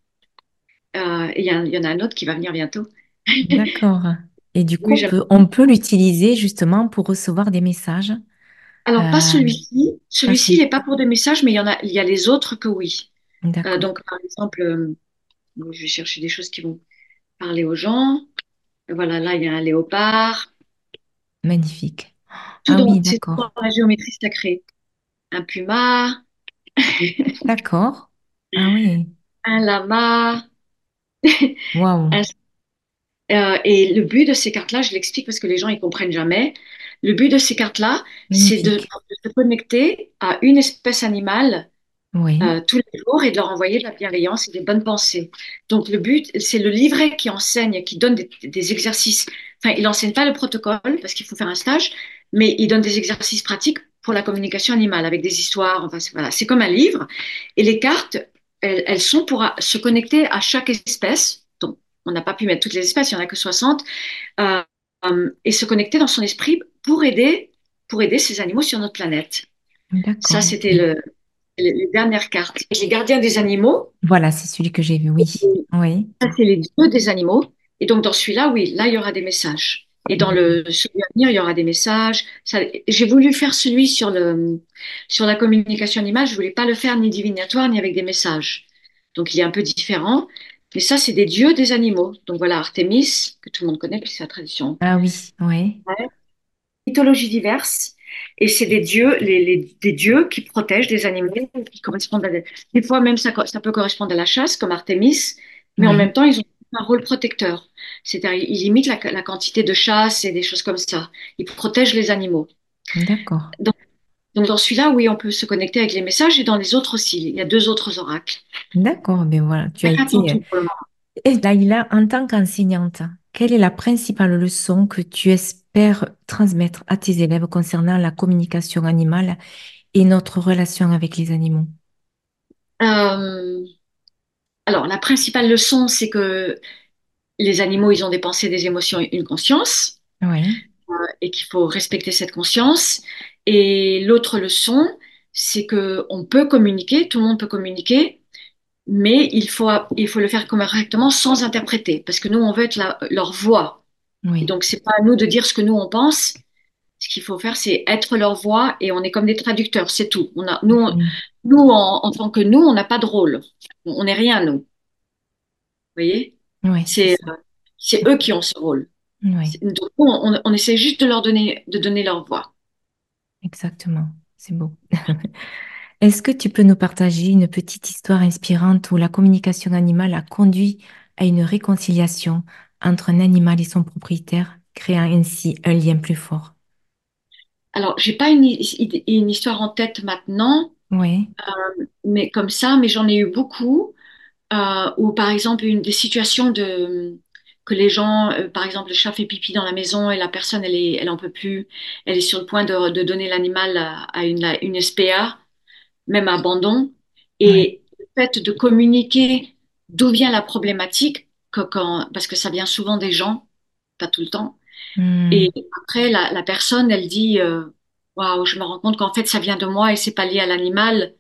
Euh, et il y, en a un autre qui va venir bientôt. D'accord. Et du coup, Oui, on peut, l'utiliser justement pour recevoir des messages. Alors, pas Euh, celui-ci. pas Celui-ci, il n'est pas pour des messages, mais il y en a, il y a les autres que oui. Donc, par exemple, je vais chercher des choses qui vont parler aux gens. Voilà, là, il y a un léopard. Magnifique. Tout Ah dans, oui, d'accord. la géométrie sacrée. Un puma, D'accord. Ah oui. un lama. Waouh. un- euh, et le but de ces cartes-là, je l'explique parce que les gens ils comprennent jamais. Le but de ces cartes-là, c'est de se connecter à une espèce animale Oui. euh, tous les jours et de leur envoyer de la bienveillance et des bonnes pensées. Donc le but, c'est le livret qui enseigne, qui donne des, des exercices enfin, il n'enseigne pas le protocole parce qu'il faut faire un stage, mais il donne des exercices pratiques pour la communication animale avec des histoires. Enfin, c'est, voilà, c'est comme un livre. Et les cartes, elles, elles sont pour se connecter à chaque espèce. Donc, on n'a pas pu mettre toutes les espèces, il n'y en a que 60, euh, euh, et se connecter dans son esprit pour aider, pour aider ces animaux sur notre planète. Ça, c'était le, les, dernières cartes. Les gardiens des animaux. Voilà, c'est celui que j'ai vu, oui. oui. Ça, c'est les dieux des animaux. Et donc, dans celui-là, oui, là, il y aura des messages. Et dans le celui à venir, il y aura des messages. J'ai voulu faire celui sur, le, sur la communication animale. Je voulais pas le faire ni divinatoire, ni avec des messages. Donc, il est un peu différent. Mais ça, c'est des dieux des animaux. Donc, voilà, Artémis, que tout le monde connaît, puis c'est la tradition. Ah oui, oui. Mythologies diverses. Et c'est des dieux, les, les, des dieux qui protègent des animaux qui correspondent à des... Des fois même ça, ça peut correspondre à la chasse, comme Artémis, mais en même temps, ils ont un rôle protecteur. C'est-à-dire, ils limitent la, la, quantité de chasse et des choses comme ça. Ils protègent les animaux. D'accord. Donc, donc, dans celui-là, oui, on peut se connecter avec les messages et dans les autres aussi. Il y a deux autres oracles. D'accord, mais voilà, tu as été... Et Laïla, en tant qu'enseignante, quelle est la principale leçon que tu espères transmettre à tes élèves concernant la communication animale et notre relation avec les animaux? Euh, Alors, la principale leçon, c'est que les animaux, ils ont des pensées, des émotions et une conscience. Oui. Euh, et qu'il faut respecter cette conscience. Et l'autre leçon, c'est que on peut communiquer, tout le monde peut communiquer, mais il faut, il faut le faire correctement sans interpréter, parce que nous, on veut être la, leur voix. Oui. Donc, c'est pas à nous de dire ce que nous, on pense. Ce qu'il faut faire, c'est être leur voix et on est comme des traducteurs, c'est tout. On a, nous, on, nous en, en, tant que nous, on n'a pas de rôle. On n'est rien, nous. Vous voyez? Oui, C'est eux qui ont ce rôle. Oui. Donc, on, on, essaie juste de leur donner, de donner leur voix. Exactement, c'est beau. Est-ce que tu peux nous partager une petite histoire inspirante où la communication animale a conduit à une réconciliation entre un animal et son propriétaire, créant ainsi un lien plus fort Alors, j'ai pas une, une, histoire en tête maintenant, oui. euh, mais comme ça, mais j'en ai eu beaucoup. Euh, où par exemple une des situations de que les gens, euh, par exemple, le chat fait pipi dans la maison et la personne, elle est, elle en peut plus, elle est sur le point de, de donner l'animal à, à une, une SPA même abandon. Et le fait de communiquer d'où vient la problématique, que quand, parce que ça vient souvent des gens, pas tout le temps. Hmm. Et après, la, la personne, elle dit, euh, waouh, je me rends compte qu'en fait, ça vient de moi et c'est pas lié à l'animal.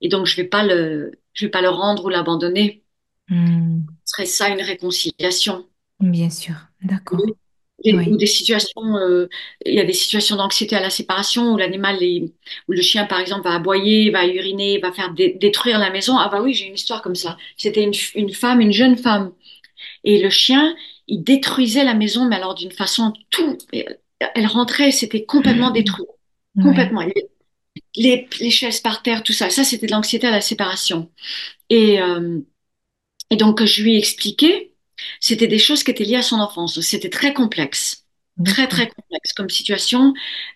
Et donc, je vais pas le, je vais pas le rendre ou l'abandonner. Hmm. Ce serait ça une réconciliation. Bien sûr, d'accord. Des- Oui. ou des situations, euh, il y a des situations d'anxiété à la séparation où l'animal où le chien par exemple va aboyer, va uriner, va faire dé- détruire la maison. Ah bah oui, j'ai une histoire comme ça. C'était une, une femme, une jeune femme, et le chien, il détruisait la maison, mais alors d'une façon tout. Elle rentrait, c'était complètement détruit, Ouais. complètement. Les, les, les chaises par terre, tout ça. Ça, c'était de l'anxiété à la séparation. Et euh, et donc, je lui ai expliqué, c'était des choses qui étaient liées à son enfance. C'était très complexe, très, très complexe comme situation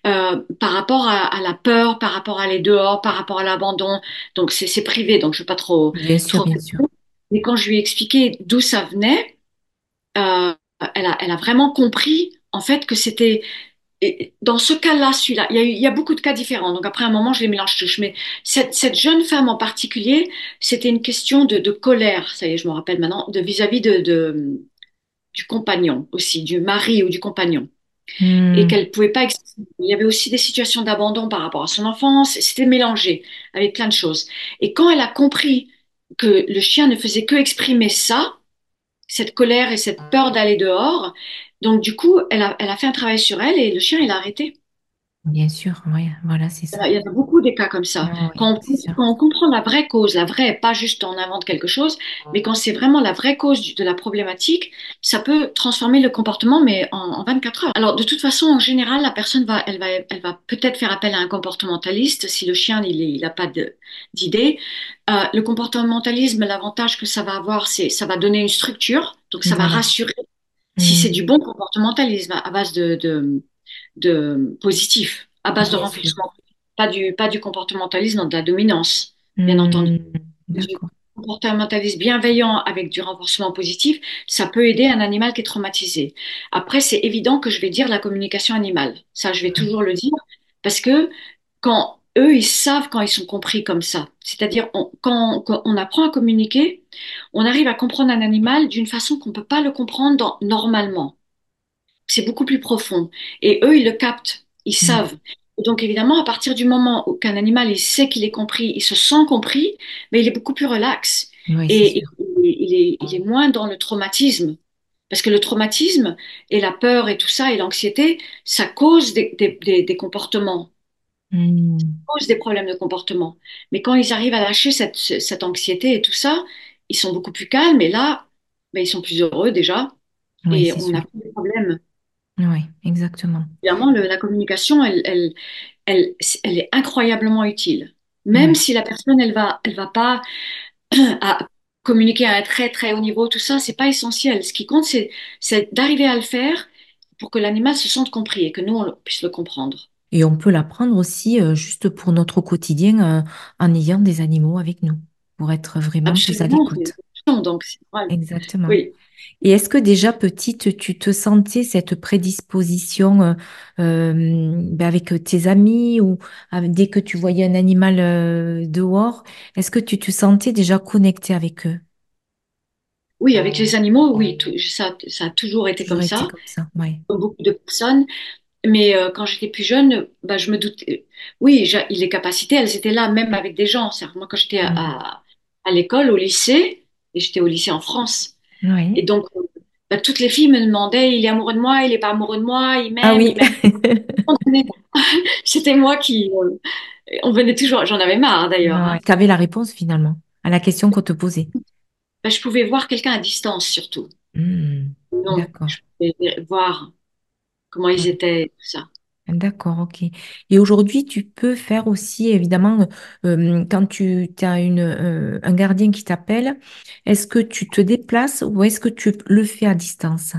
euh, par rapport à, à la peur, par rapport à aller dehors, par rapport à l'abandon. Donc, c'est c'est privé, donc je ne veux pas trop, Bien sûr, trop. bien sûr. Mais quand je lui ai expliqué d'où ça venait, euh, elle a, elle a vraiment compris, en fait, que c'était dans ce cas-là, celui-là, il y a, eu- il y a beaucoup de cas différents. Donc après un moment, je les mélange tous. Mais cette, cette jeune femme en particulier, c'était une question de, de colère. Ça y est, je me rappelle maintenant, de vis-à-vis de, de- du compagnon aussi, du mari ou du compagnon, et Hmm. qu'elle pouvait pas. Il y avait aussi des situations d'abandon par rapport à son enfance. C'était mélangé avec plein de choses. Et quand elle a compris que le chien ne faisait que exprimer ça, cette colère et cette peur d'aller dehors. Donc, du coup, elle a, elle a fait un travail sur elle et le chien, il a arrêté. Bien sûr, oui, voilà, c'est ça. il y en a beaucoup des cas comme ça. Oui, Quand on, sûr. quand on comprend la vraie cause, la vraie, pas juste on invente quelque chose, mais quand c'est vraiment la vraie cause du- de la problématique, ça peut transformer le comportement, mais en, en 24 heures. Alors, de toute façon, en général, la personne va, elle va, elle va peut-être faire appel à un comportementaliste si le chien, il, est- il a pas d'idée. Euh, le comportementalisme, l'avantage que ça va avoir, c'est ça va donner une structure, donc ça va rassurer si c'est du Hmm. bon comportementalisme à base de, de, de positif, à base de renforcement, pas du, pas du comportementalisme, de la dominance, bien entendu. Hmm. Du D'accord. comportementaliste bienveillant avec du renforcement positif, ça peut aider un animal qui est traumatisé. Après, c'est évident que je vais dire la communication animale. Ça, je vais toujours le dire parce que quand eux, ils savent quand ils sont compris comme ça. C'est-à-dire, quand, on apprend à communiquer, on arrive à comprendre un animal d'une façon qu'on ne peut pas le comprendre normalement. C'est beaucoup plus profond. Et eux, ils le captent, ils mm. savent. Donc évidemment, à partir du moment où qu'un animal il sait qu'il est compris, il se sent compris, mais il est beaucoup plus relax et il, est, moins dans le traumatisme. Parce que le traumatisme et la peur et tout ça et l'anxiété, ça cause des, comportements, hmm. ça cause des problèmes de comportement. Mais quand ils arrivent à lâcher cette, anxiété et tout ça, ils sont beaucoup plus calmes et là, ben, ils sont plus heureux déjà et on n'a plus de problèmes. Oui, exactement. Évidemment, la communication, elle, elle, elle, elle, est incroyablement utile. Même si la personne, elle va, elle va pas à communiquer à un très très haut niveau, tout ça, c'est pas essentiel. Ce qui compte, c'est d'arriver à le faire pour que l'animal se sente compris et que nous, on puisse le comprendre. Et on peut l'apprendre aussi euh, juste pour notre quotidien euh, en ayant des animaux avec nous, pour être vraiment plus à l'écoute. Donc, Exactement. Oui. Et est-ce que déjà petite, tu te sentais cette prédisposition euh, euh, ben avec tes amis ou dès que tu voyais un animal euh, dehors, est-ce que tu te sentais déjà connectée avec eux? Oui, avec les animaux, oui, ça, ça a toujours été comme ça, comme ça ouais. beaucoup de personnes. Mais quand j'étais plus jeune, bah, je me doutais. Oui, les capacités, elles étaient là, même avec des gens. Moi, quand j'étais à, à l'école, au lycée, et j'étais au lycée en France, et donc, bah, toutes les filles me demandaient, il est amoureux de moi, il n'est pas amoureux de moi, il m'aime, ah oui. C'était moi qui... Euh, on venait toujours, j'en avais marre d'ailleurs. Hein. Tu avais la réponse finalement à la question qu'on te posait. Bah, je pouvais voir quelqu'un à distance surtout. Mmh, d'accord. Je pouvais voir comment ils étaient, tout ça. D'accord, ok. Et aujourd'hui, tu peux faire aussi, évidemment, euh, quand tu as une, euh, un gardien qui t'appelle, est-ce que tu te déplaces ou est-ce que tu le fais à distance?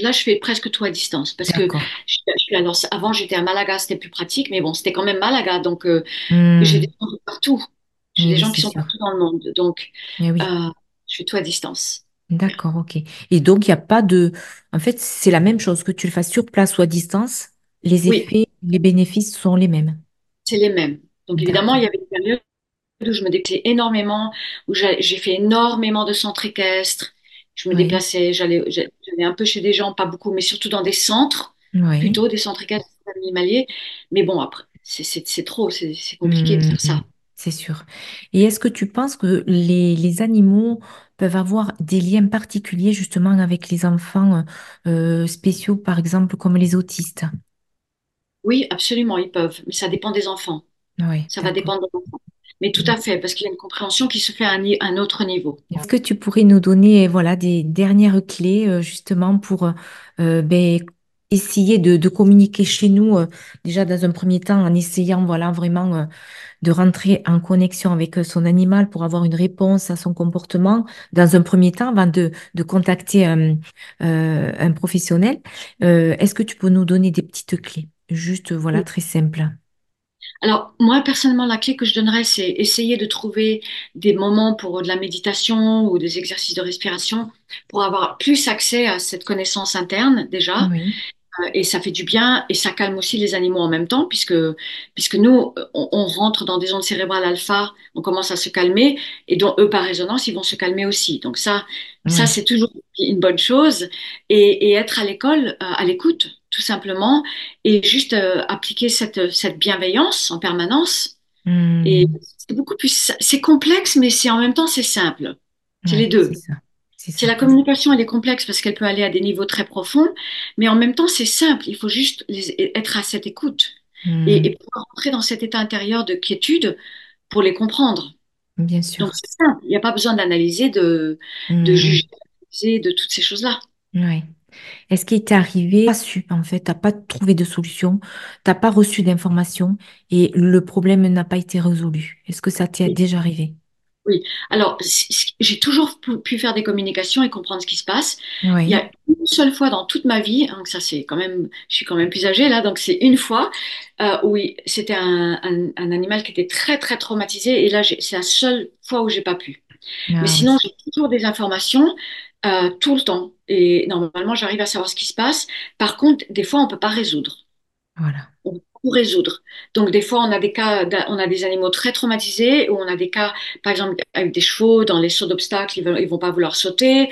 Là, je fais presque tout à distance parce que je, avant, j'étais à Malaga, c'était plus pratique, mais bon, c'était quand même Malaga, donc euh, hmm. j'ai des gens partout. J'ai des gens qui sont partout dans le monde, donc eh je fais tout à distance. D'accord, ok. Et donc, il n'y a pas de... En fait, c'est la même chose que tu le fasses sur place ou à distance? Les effets, les bénéfices sont les mêmes. C'est les mêmes. Donc évidemment, il y avait une période où je me déplaçais énormément, où j'ai fait énormément de centres équestres. Je me déplaçais, j'allais un peu chez des gens, pas beaucoup, mais surtout dans des centres, plutôt des centres équestres animaliers. Mais bon, après, c'est trop, c'est compliqué de faire ça. Mmh, c'est sûr. Et est-ce que tu penses que les, animaux peuvent avoir des liens particuliers justement avec les enfants euh, spéciaux, par exemple, comme les autistes? Oui, absolument, ils peuvent, mais ça dépend des enfants. Oui, ça va dépendre des enfants. Mais tout à fait, parce qu'il y a une compréhension qui se fait à un, autre niveau. Est-ce que tu pourrais nous donner voilà, des dernières clés euh, justement pour euh, ben, essayer de, communiquer chez nous, euh, déjà dans un premier temps, en essayant voilà, vraiment de rentrer en connexion avec son animal pour avoir une réponse à son comportement, dans un premier temps, avant de, contacter un professionnel. Est-ce que tu peux nous donner des petites clés? Juste, voilà, très simple. Alors, moi, personnellement, la clé que je donnerais, c'est essayer de trouver des moments pour de la méditation ou des exercices de respiration pour avoir plus accès à cette connaissance interne déjà. Oui. Euh, et ça fait du bien et ça calme aussi les animaux en même temps, puisque, puisque nous, on, rentre dans des ondes cérébrales alpha, on commence à se calmer, et donc eux, par résonance, ils vont se calmer aussi. Donc ça, ça c'est toujours une bonne chose. Et, être à l'école, euh, à l'écoute, tout simplement, et juste euh, appliquer cette, cette bienveillance en permanence. Hmm. Et c'est beaucoup plus, c'est complexe, mais c'est en même temps, c'est simple. C'est les deux. C'est la communication, elle est complexe parce qu'elle peut aller à des niveaux très profonds, mais en même temps, c'est simple. Il faut juste être à cette écoute hmm. et, pouvoir rentrer dans cet état intérieur de quiétude pour les comprendre. Bien sûr. Donc, c'est simple. Il n'y a pas besoin d'analyser, de, de hmm. juger, de toutes ces choses-là. Oui. Est-ce qu'il t'est arrivé, pas su en fait, t'as pas trouvé de solution, t'as pas reçu d'informations et le problème n'a pas été résolu? Est-ce que ça t'est déjà arrivé? Oui, alors j'ai toujours pu faire des communications et comprendre ce qui se passe. Il y a une seule fois dans toute ma vie, donc ça c'est quand même, je suis quand même plus âgée là, donc c'est une fois euh, où c'était un, animal qui était très très traumatisé et là c'est la seule fois où j'ai pas pu. Mais Ah sinon, j'ai toujours des informations euh, tout le temps. Et normalement, j'arrive à savoir ce qui se passe. Par contre, des fois, on ne peut pas résoudre. voilà. On peut tout résoudre. Donc, des fois, on a des cas, on a des animaux très traumatisés, ou on a des cas, par exemple, avec des chevaux, dans les sauts d'obstacles, ils ne vont, pas vouloir sauter.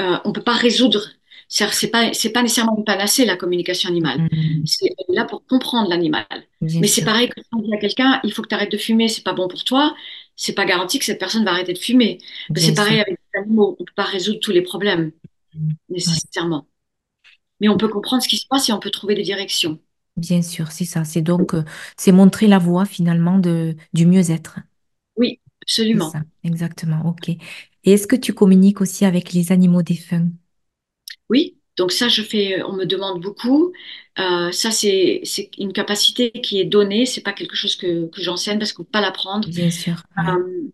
Euh, on ne peut pas résoudre. C'est pas, c'est pas nécessairement une panacée, la communication animale. Mhm. C'est là pour comprendre l'animal. Mais c'est pareil que si on dit à quelqu'un, il faut que tu arrêtes de fumer, c'est pas bon pour toi. C'est pas garanti que cette personne va arrêter de fumer. C'est pareil avec les animaux. On peut pas résoudre tous les problèmes. Ouais. nécessairement. Mais on peut comprendre ce qui se passe et on peut trouver des directions. Bien sûr, c'est ça. C'est donc, euh, c'est montrer la voie finalement de, du mieux-être. Oui, absolument. ça, exactement. OK. Et est-ce que tu communiques aussi avec les animaux défunts? Oui. Donc ça, je fais, on me demande beaucoup. Euh, ça, c'est, une capacité qui est donnée. C'est pas quelque chose que, que j'enseigne parce qu'on peut pas l'apprendre. Bien sûr. Euh,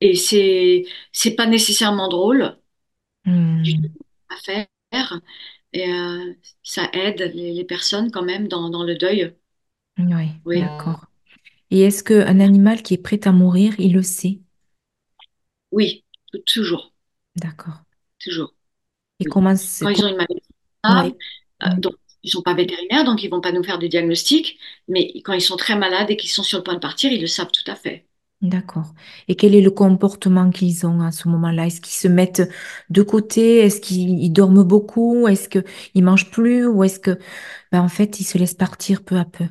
et c'est, c'est pas nécessairement drôle du tout Hmm, à faire. Et euh, ça aide les, les personnes quand même dans, dans le deuil. Oui, Oui, d'accord. Et est-ce qu'un animal qui est prêt à mourir, il le sait? oui, toujours, D'accord. toujours, Et oui. comment c'est... Quand ils ont une maladie Oui, euh, donc ils sont pas vétérinaires, donc ils vont pas nous faire de diagnostic, mais quand ils sont très malades et qu'ils sont sur le point de partir, ils le savent tout à fait. d'accord. Et quel est le comportement qu'ils ont à ce moment-là? Est-ce qu'ils se mettent de côté? Est-ce qu'ils ils dorment beaucoup? Est-ce qu'ils mangent plus? Ou est-ce que, ben, en fait, ils se laissent partir peu à peu?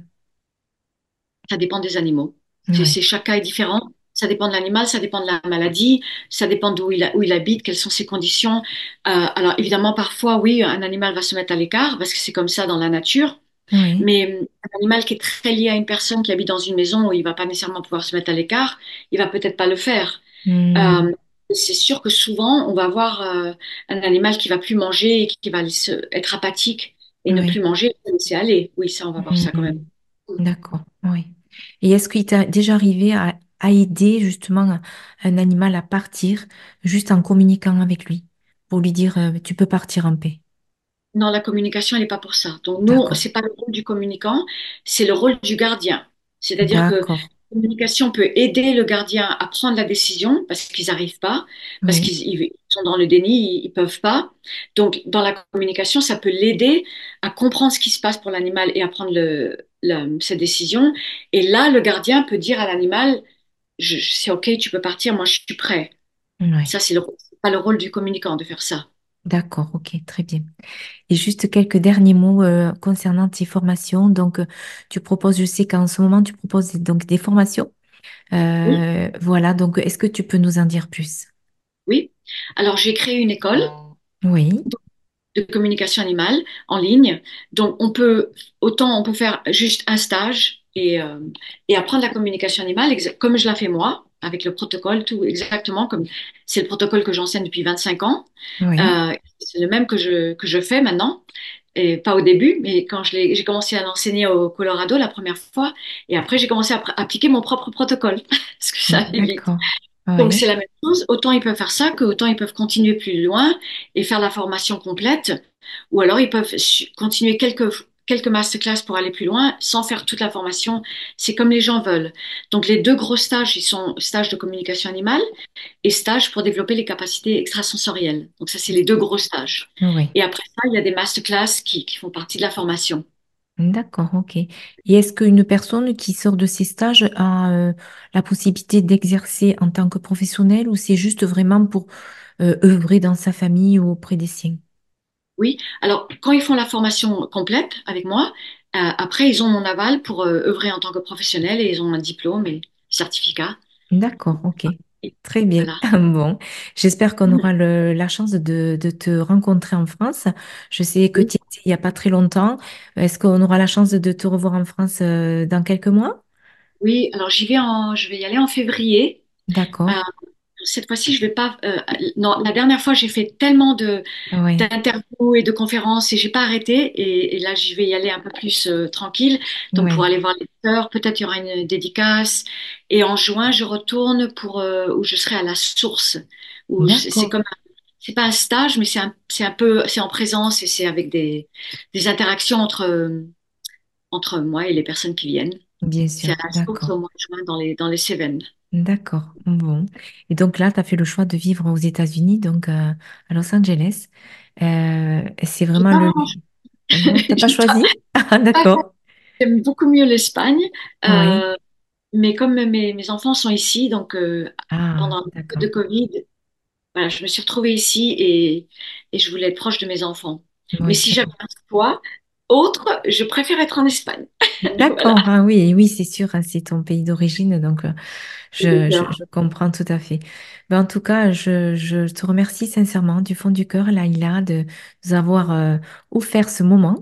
Ça dépend des animaux. C'est, cas est différent. Ça dépend de l'animal, ça dépend de la maladie, ça dépend d'où il, où il habite, quelles sont ses conditions. Euh, alors évidemment, parfois, oui, un animal va se mettre à l'écart parce que c'est comme ça dans la nature. oui. Mais euh, un animal qui est très lié à une personne qui habite dans une maison où il va pas nécessairement pouvoir se mettre à l'écart, il va peut-être pas le faire. Hmm, Euh, c'est sûr que souvent, on va avoir euh, un animal qui va plus manger et qui va se- être apathique et ne plus manger, laisser aller. Oui, ça, on va voir ça quand même. Hmm, d'accord, oui. Et est-ce qu'il t'est déjà arrivé à, à aider justement un, animal à partir juste en communiquant avec lui pour lui dire euh, tu peux partir en paix? Non, la communication, elle n'est pas pour ça. Donc, nous, c'est pas le rôle du communicant, c'est le rôle du gardien. C'est-à-dire que la communication peut aider le gardien à prendre la décision parce qu'ils n'arrivent pas, parce oui, qu'ils ils sont dans le déni, ils, ils peuvent pas. Donc, dans la communication, ça peut l'aider à comprendre ce qui se passe pour l'animal et à prendre le, le- cette décision. Et là, le gardien peut dire à l'animal, je, c'est OK, tu peux partir, moi, je suis prêt. oui. Ça, c'est le, c'est pas le rôle du communicant de faire ça. D'accord, ok, très bien. Et juste quelques derniers mots euh, concernant tes formations. Donc, euh, tu proposes, je sais qu'en ce moment, tu proposes donc des formations. Oui. Euh, voilà, donc est-ce que tu peux nous en dire plus? Oui. Alors, j'ai créé une école. Oui, de communication animale en ligne. Donc, on peut, autant on peut faire juste un stage et, euh, et apprendre la communication animale, comme je l'ai fait moi, avec le protocole, tout exactement comme c'est le protocole que j'enseigne depuis 25 ans. oui, Euh, c'est le même que je, que je fais maintenant. Et pas au début, mais quand j'ai commencé à l'enseigner au Colorado la première fois, et après j'ai commencé à appliquer mon propre protocole, parce que ça vite. d'accord. Donc, Oui, c'est la même chose. Autant ils peuvent faire ça, que autant ils peuvent continuer plus loin et faire la formation complète. Ou alors, ils peuvent continuer quelques, quelques masterclass pour aller plus loin sans faire toute la formation. C'est comme les gens veulent. Donc, les deux gros stages, ils sont stage de communication animale et stage pour développer les capacités extrasensorielles. Donc, ça, c'est les deux gros stages. oui. Et après ça, il y a des masterclass qui, qui font partie de la formation. D'accord, ok. Et est-ce qu'une personne qui sort de ces stages a euh, la possibilité d'exercer en tant que professionnel ou c'est juste vraiment pour euh, œuvrer dans sa famille ou auprès des siens? Oui. Alors, quand ils font la formation complète avec moi, euh, après, ils ont mon aval pour euh, œuvrer en tant que professionnel et ils ont un diplôme et certificat. D'accord, ok. Très bien. voilà. Bon, j'espère qu'on Mm. aura le- la chance de, de te rencontrer en France. Je sais que tu étais il n'y a pas très longtemps. Est-ce qu'on aura la chance de te revoir en France euh, dans quelques mois? Oui, alors j'y vais en, je vais y aller en février. Euh, D'accord. Cette fois-ci, je vais pas. euh, non, la dernière fois, j'ai fait tellement de Oui, d'interviews et de conférences et j'ai pas arrêté. Et, et là, j'y vais y aller un peu plus euh, tranquille. Donc, pour aller voir les sœurs, peut-être il y aura une dédicace. Et en juin, je retourne pour euh, où je serai à la source. Où c'est c'est comme c'est pas un stage, mais c'est un, c'est un peu, c'est en présence et c'est avec des, des interactions entre, entre moi et les personnes qui viennent. Bien C'est sûr. à la source au mois de juin dans les, dans les Cévennes. D'accord. Bon. Et donc là, tu as fait le choix de vivre aux États-Unis, donc euh, à Los Angeles. Euh, c'est vraiment le... vraiment Non, t'as pas choisi? Ah, d'accord. J'aime beaucoup mieux l'Espagne, Oui. euh, mais comme mes, mes enfants sont ici, donc euh, Ah, pendant la période d'accord. de Covid, voilà, je me suis retrouvée ici et, et je voulais être proche de mes enfants. Mais Oui, si c'est j'avais un choix autre, je préfère être en Espagne. Voilà. D'accord, ah oui, oui, c'est sûr, hein, c'est ton pays d'origine, donc euh, je, je- D'accord. je comprends tout à fait. Ben, en tout cas, je, je te remercie sincèrement du fond du cœur, Laïla, de nous avoir euh, offert ce moment.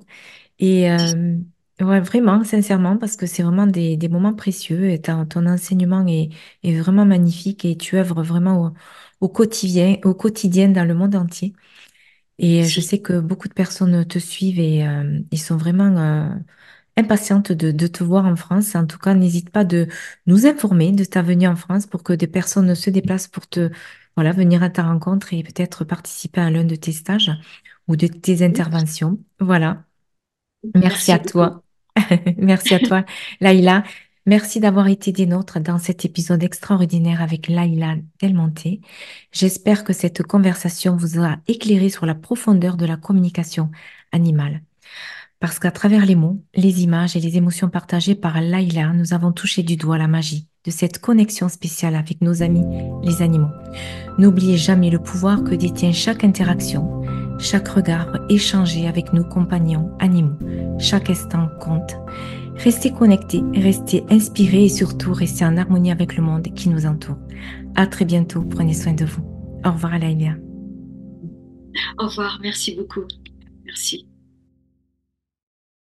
Et euh, ouais, vraiment, sincèrement, parce que c'est vraiment des, des moments précieux et ton, ton enseignement est, est vraiment magnifique et tu œuvres vraiment au, au quotidien, au quotidien dans le monde entier. Et je sais que beaucoup de personnes te suivent et euh, ils sont vraiment euh, impatientes de, de te voir en France. En tout cas, n'hésite pas de nous informer de ta venue en France pour que des personnes se déplacent pour te, voilà, venir à ta rencontre et peut-être participer à l'un de tes stages ou de tes interventions. Voilà. Merci Merci à toi. Merci à toi, Laïla. Merci d'avoir été des nôtres dans cet épisode extraordinaire avec Laïla Delmonté. J'espère que cette conversation vous a éclairé sur la profondeur de la communication animale. Parce qu'à travers les mots, les images et les émotions partagées par Laïla, nous avons touché du doigt la magie de cette connexion spéciale avec nos amis, les animaux. N'oubliez jamais le pouvoir que détient chaque interaction, chaque regard échangé avec nos compagnons animaux. Chaque instant compte. Restez connectés, restez inspirés et surtout restez en harmonie avec le monde qui nous entoure. À très bientôt, prenez soin de vous. Au revoir Laïlia. Au revoir. Merci beaucoup. Merci.